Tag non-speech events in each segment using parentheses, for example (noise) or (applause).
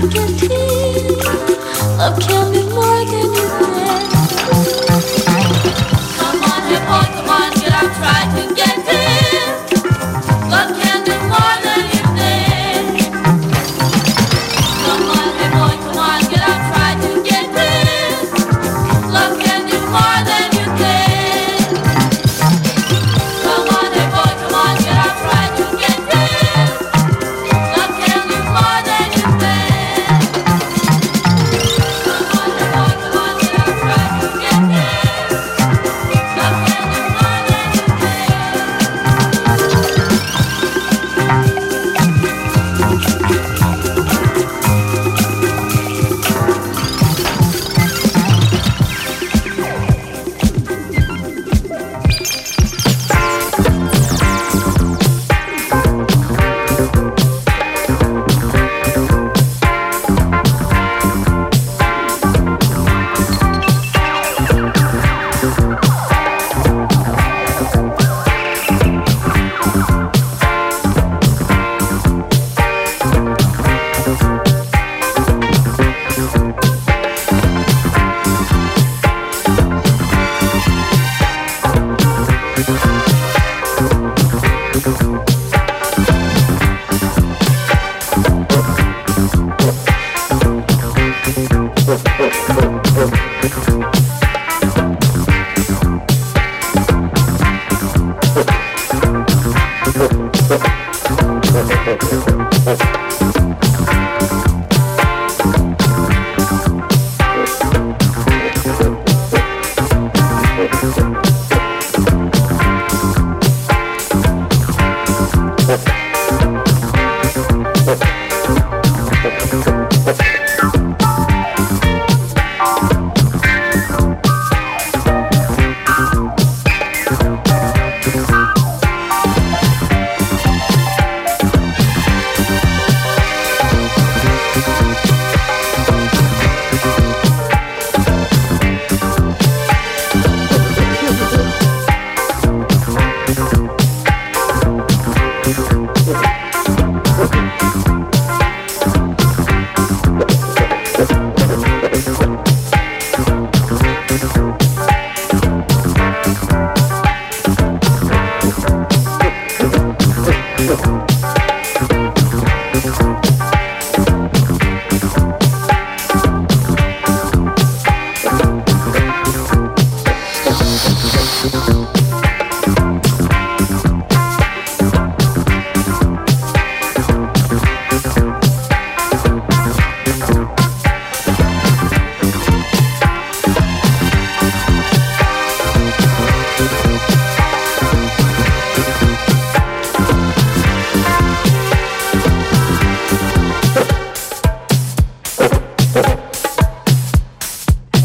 Can't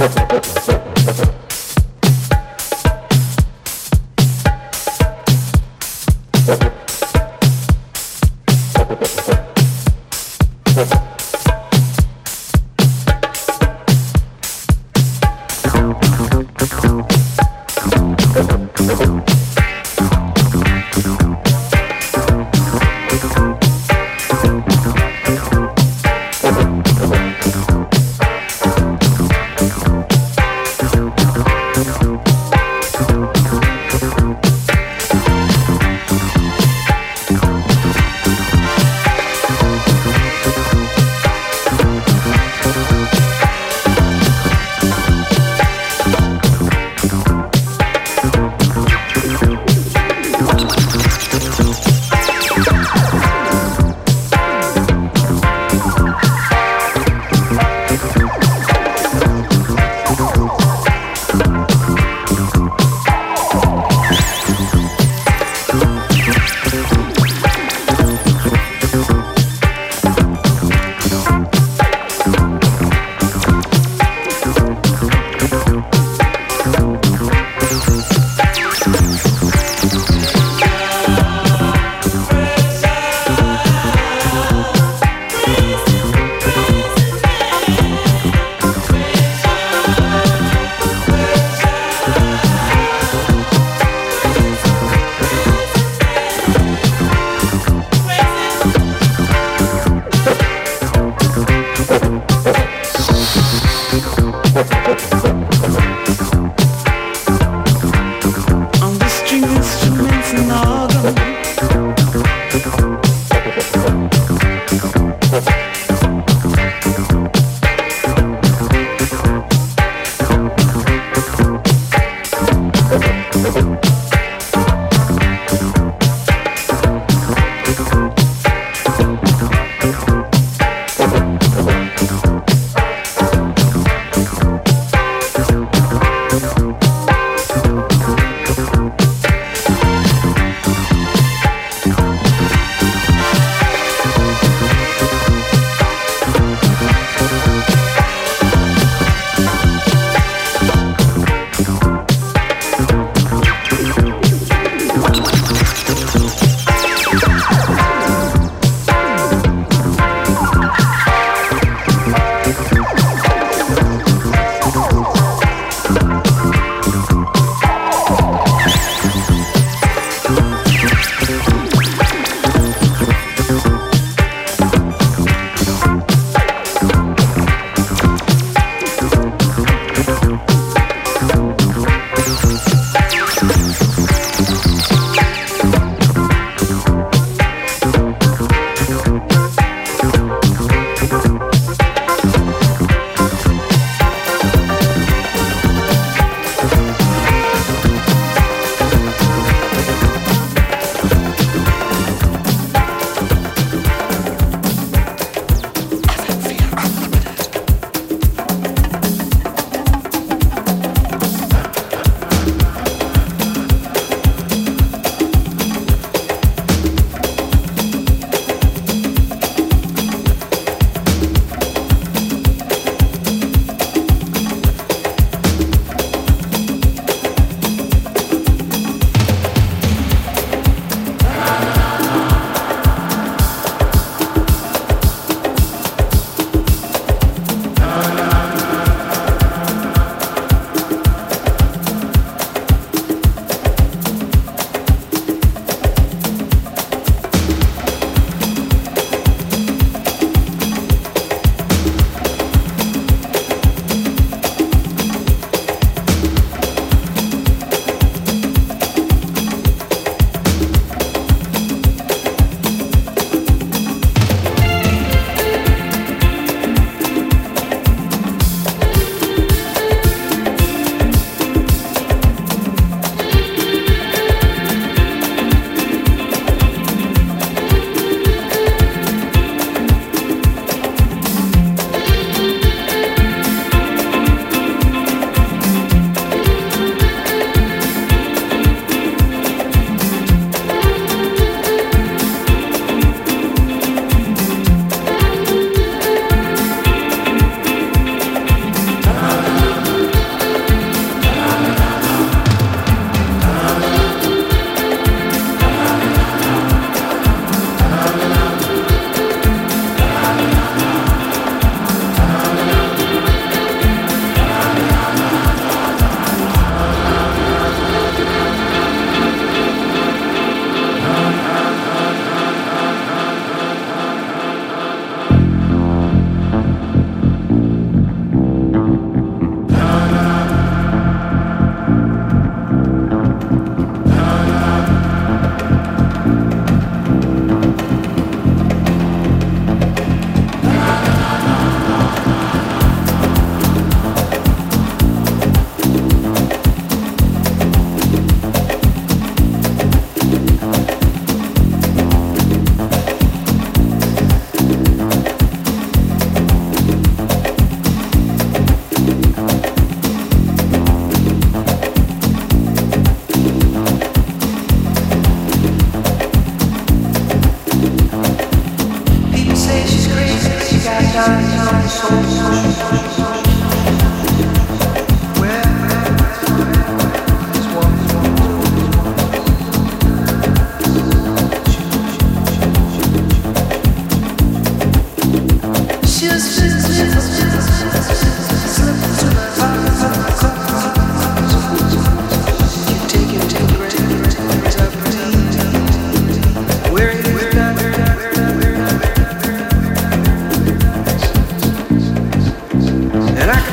Perfect. (laughs)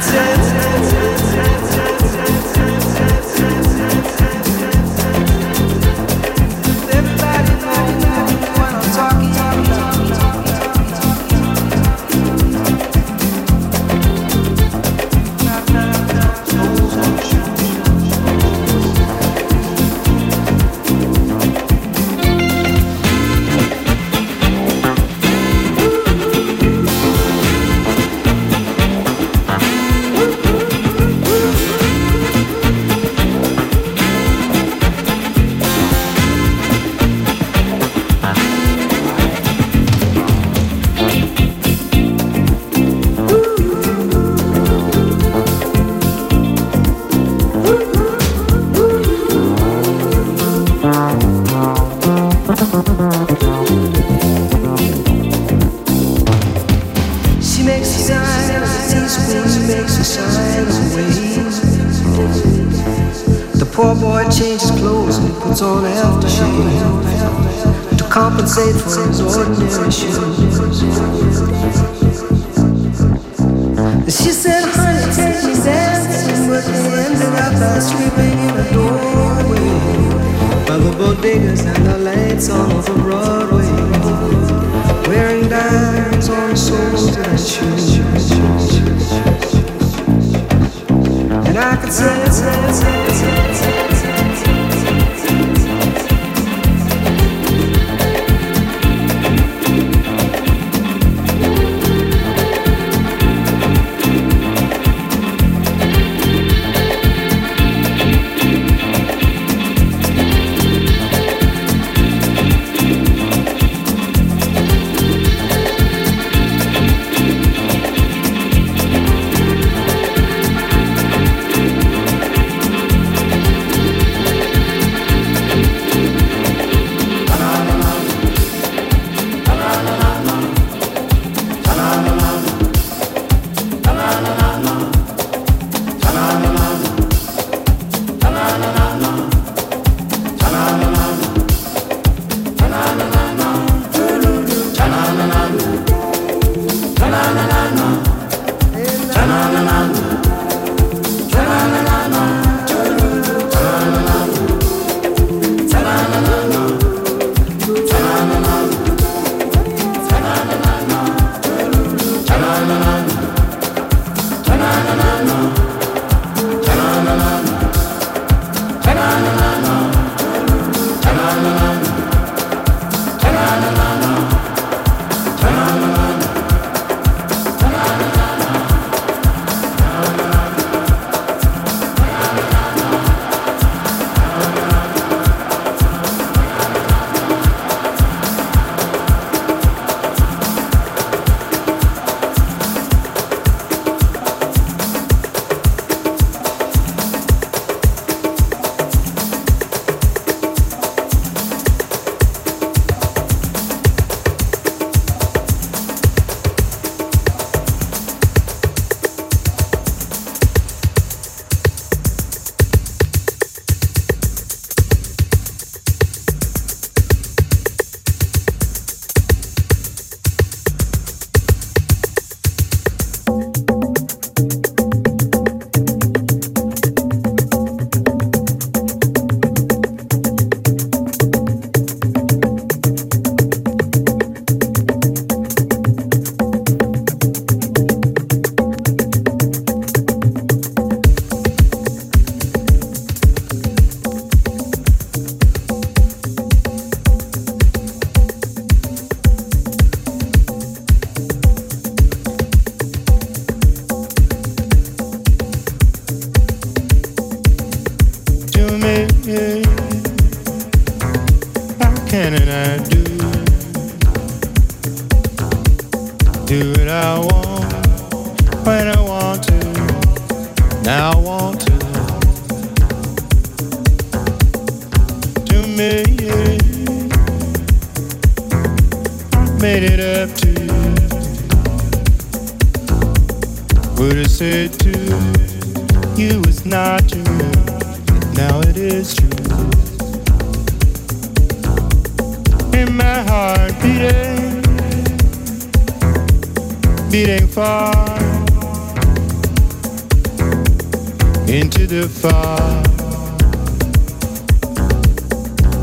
pretend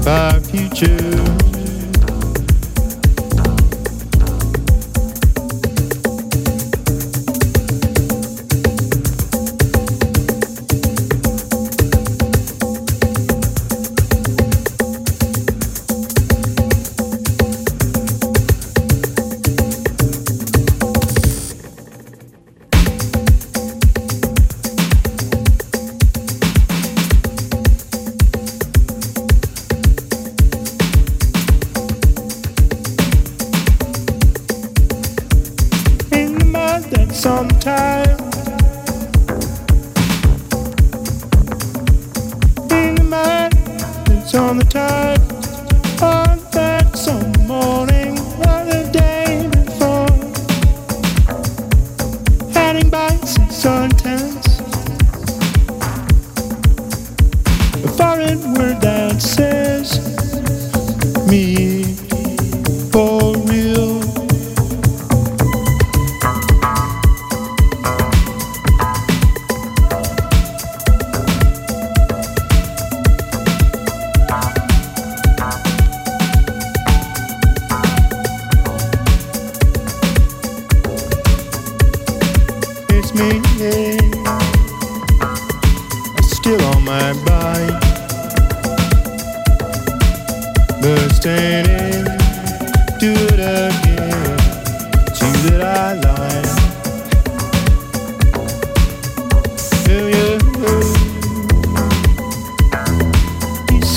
Our future.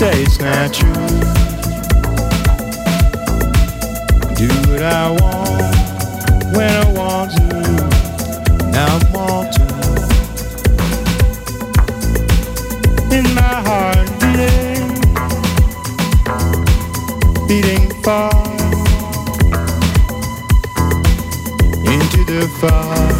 say it's not true. Do what I want when I want to. Now I want to. In my heart beating, beating far into the fire.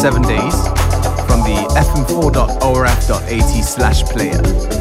Seven days from the fm4.orf.at slash player.